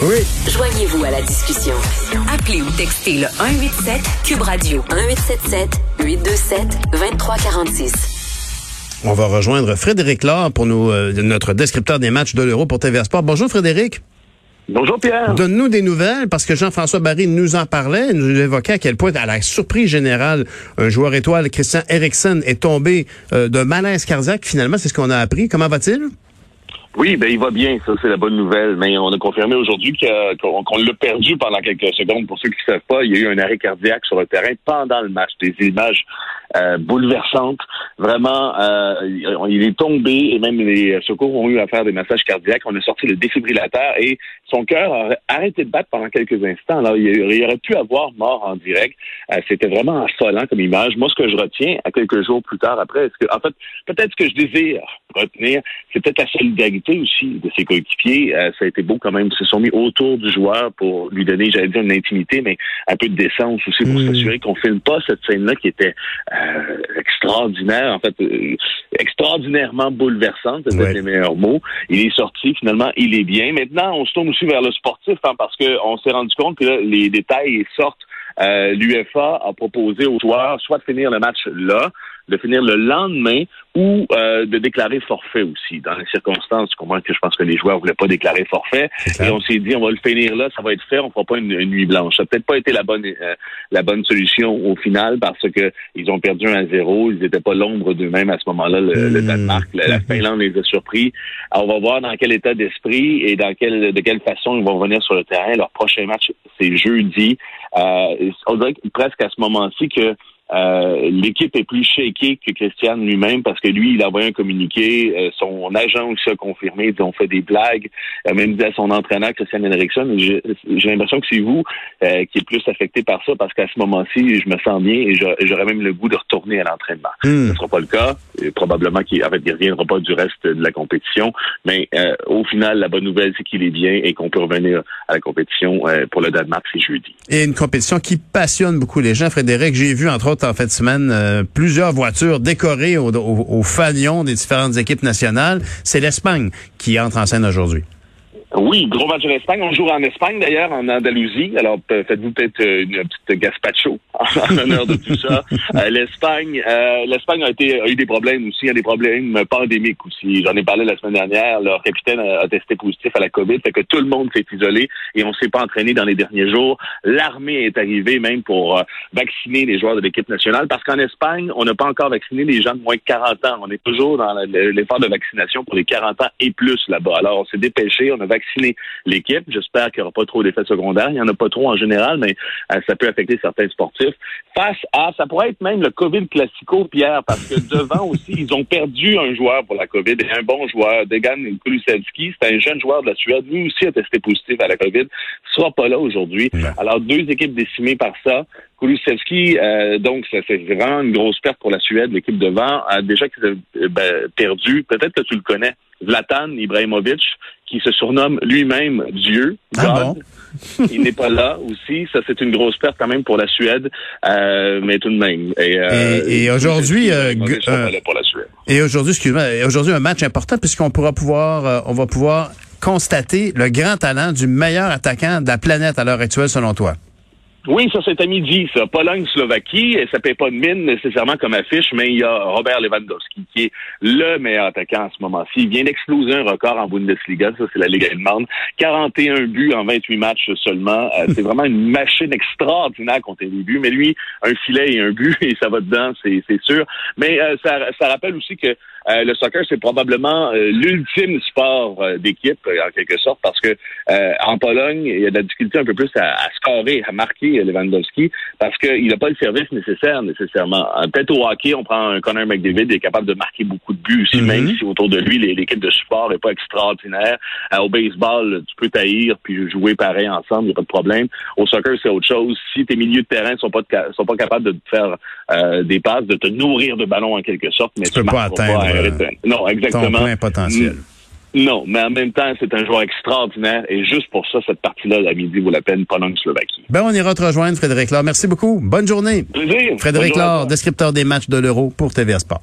Oui. Joignez-vous à la discussion. Appelez ou textez le 187 Cube Radio 1877 827 2346. On va rejoindre Frédéric Laure pour nous, euh, notre descripteur des matchs de l'Euro pour TVA Sport. Bonjour Frédéric. Bonjour Pierre. Donne-nous des nouvelles parce que Jean-François Barry nous en parlait, nous évoquait à quel point, à la surprise générale, un joueur étoile, Christian Eriksen, est tombé euh, de malaise cardiaque. Finalement, c'est ce qu'on a appris. Comment va-t-il? Oui, ben il va bien, ça c'est la bonne nouvelle. Mais on a confirmé aujourd'hui qu'on l'a perdu pendant quelques secondes. Pour ceux qui ne savent pas, il y a eu un arrêt cardiaque sur le terrain pendant le match. Des images euh, bouleversantes. Vraiment, euh, il est tombé et même les secours ont eu à faire des massages cardiaques. On a sorti le défibrillateur et son cœur a arrêté de battre pendant quelques instants. Alors, il, aurait pu avoir mort en direct. Euh, c'était vraiment affolant comme image. Moi, ce que je retiens à quelques jours plus tard après, est-ce que, en fait, peut-être ce que je désire retenir, c'est peut-être la solidarité aussi de ses coéquipiers. Euh, ça a été beau quand même. Ils se sont mis autour du joueur pour lui donner, j'allais dire, une intimité, mais un peu de décence aussi pour hmm. s'assurer qu'on filme pas cette scène-là qui était euh, extraordinaire, en fait, euh, extraordinairement bouleversante, c'est peut-être les meilleurs mots. Il est sorti, finalement, il est bien. Maintenant, on se tourne aussi vers le sportif, hein, parce qu'on s'est rendu compte que les détails sortent. L'UFA a proposé aux joueurs soit de finir le match là, de finir le lendemain ou euh, de déclarer forfait aussi. Dans les circonstances, comment que je pense que les joueurs voulaient pas déclarer forfait. Et on s'est dit, on va le finir là, ça va être fait, on fera pas une, nuit blanche. Ça n'a peut-être pas été la bonne euh, la bonne solution au final parce que ils ont perdu un à zéro. Ils n'étaient pas l'ombre d'eux-mêmes à ce moment-là, le, hmm. Danemark. La, Finlande les a surpris. Alors, on va voir dans quel état d'esprit et dans quelle de quelle façon ils vont venir sur le terrain. Leur prochain match, c'est jeudi. Euh, on dirait presque à ce moment-ci que euh, l'équipe est plus shakée que Christian lui-même parce que lui, il a envoyé un communiqué. Euh, son agent aussi a confirmé. Ils ont fait des blagues. Il a même dit à son entraîneur, Christian Henriksson, j'ai l'impression que c'est vous euh, qui êtes plus affecté par ça parce qu'à ce moment-ci, je me sens bien et j'aurais même le goût de retourner à l'entraînement. Hmm. Ce ne sera pas le cas. Et probablement qu'il en fait, il reviendra pas du reste de la compétition. Mais au final, la bonne nouvelle, c'est qu'il est bien et qu'on peut revenir à la compétition pour le Danemark, c'est jeudi. Et une compétition qui passionne beaucoup les gens. Frédéric, j'ai vu entre autres en fin de semaine euh, plusieurs voitures décorées au, au, au des différentes équipes nationales. C'est l'Espagne qui entre en scène aujourd'hui. Oui, gros match en Espagne. On joue en Espagne d'ailleurs, en Andalousie. Alors faites-vous peut-être euh, une petite gaspacho en honneur de tout ça. Euh, L'Espagne, euh, l'Espagne a a eu des problèmes aussi, a des problèmes pandémiques aussi. J'en ai parlé la semaine dernière. Leur capitaine a, testé positif à la COVID, fait que tout le monde s'est isolé et on s'est pas entraîné dans les derniers jours. L'armée est arrivée même pour vacciner les joueurs de l'équipe nationale parce qu'en Espagne, on n'a pas encore vacciné les gens de moins de 40 ans. On est toujours dans l'effort de vaccination pour les 40 ans et plus là-bas. Alors on s'est dépêché, on a vacciner l'équipe. J'espère qu'il n'y aura pas trop d'effets secondaires. Il n'y en a pas trop en général, mais euh, ça peut affecter certains sportifs. Face à, ça pourrait être même le COVID classico, Pierre, parce que devant aussi, ils ont perdu un joueur pour la COVID, un bon joueur, Degan Kulusevski. C'est un jeune joueur de la Suède. Lui aussi a testé positif à la COVID. Il sera pas là aujourd'hui. Alors, deux équipes décimées par ça. Kulusevski, euh, donc, c'est vraiment une grosse perte pour la Suède. L'équipe devant a déjà euh, ben, perdu. Peut-être que tu le connais. Zlatan Ibrahimovic, qui se surnomme lui-même Dieu. Ah il n'est pas là aussi. Ça, c'est une grosse perte quand même pour la Suède, euh, mais tout de même. Et, euh, et, aujourd'hui, euh, et aujourd'hui, excuse-moi, aujourd'hui un match important puisqu'on pourra pouvoir, on va pouvoir constater le grand talent du meilleur attaquant de la planète à l'heure actuelle, selon toi. Oui, ça c'est à midi, ça. Pologne-Slovaquie, ça paye pas de mine nécessairement comme affiche, mais il y a Robert Lewandowski qui est le meilleur attaquant en ce moment-ci. Il vient d'exploser un record en Bundesliga, ça c'est la Ligue allemande. 41 buts en 28 matchs seulement. Euh, c'est vraiment une machine extraordinaire contre les buts, mais lui, un filet et un but, et ça va dedans, c'est sûr. Mais euh, ça, ça rappelle aussi que euh, le soccer, c'est probablement euh, l'ultime sport euh, d'équipe, en quelque sorte, parce que en Pologne, il y a de la difficulté un peu plus à, à scorer, à marquer Lewandowski, parce qu'il n'a pas le service nécessaire, nécessairement. Peut-être au hockey, on prend un Connor McDavid, il est capable de marquer beaucoup de buts aussi, même mm-hmm. si autour de lui, l'équipe de support n'est pas extraordinaire. au baseball, tu peux taillir puis jouer pareil ensemble, il n'y a pas de problème. Au soccer, c'est autre chose. Si tes milieux de terrain sont pas sont pas capables de te faire des passes, de te nourrir de ballons en quelque sorte, mais tu, tu peux pas atteindre non, exactement. Ton potentiel. Non, mais en même temps, c'est un joueur extraordinaire et juste pour ça, cette partie-là, à midi, vaut la peine, Pologne-Slovaquie. Ben, on ira te rejoindre, Frédéric Laure. Merci beaucoup. Bonne journée. Plaisir. Frédéric Laure, descripteur des matchs de l'Euro pour TVA Sport.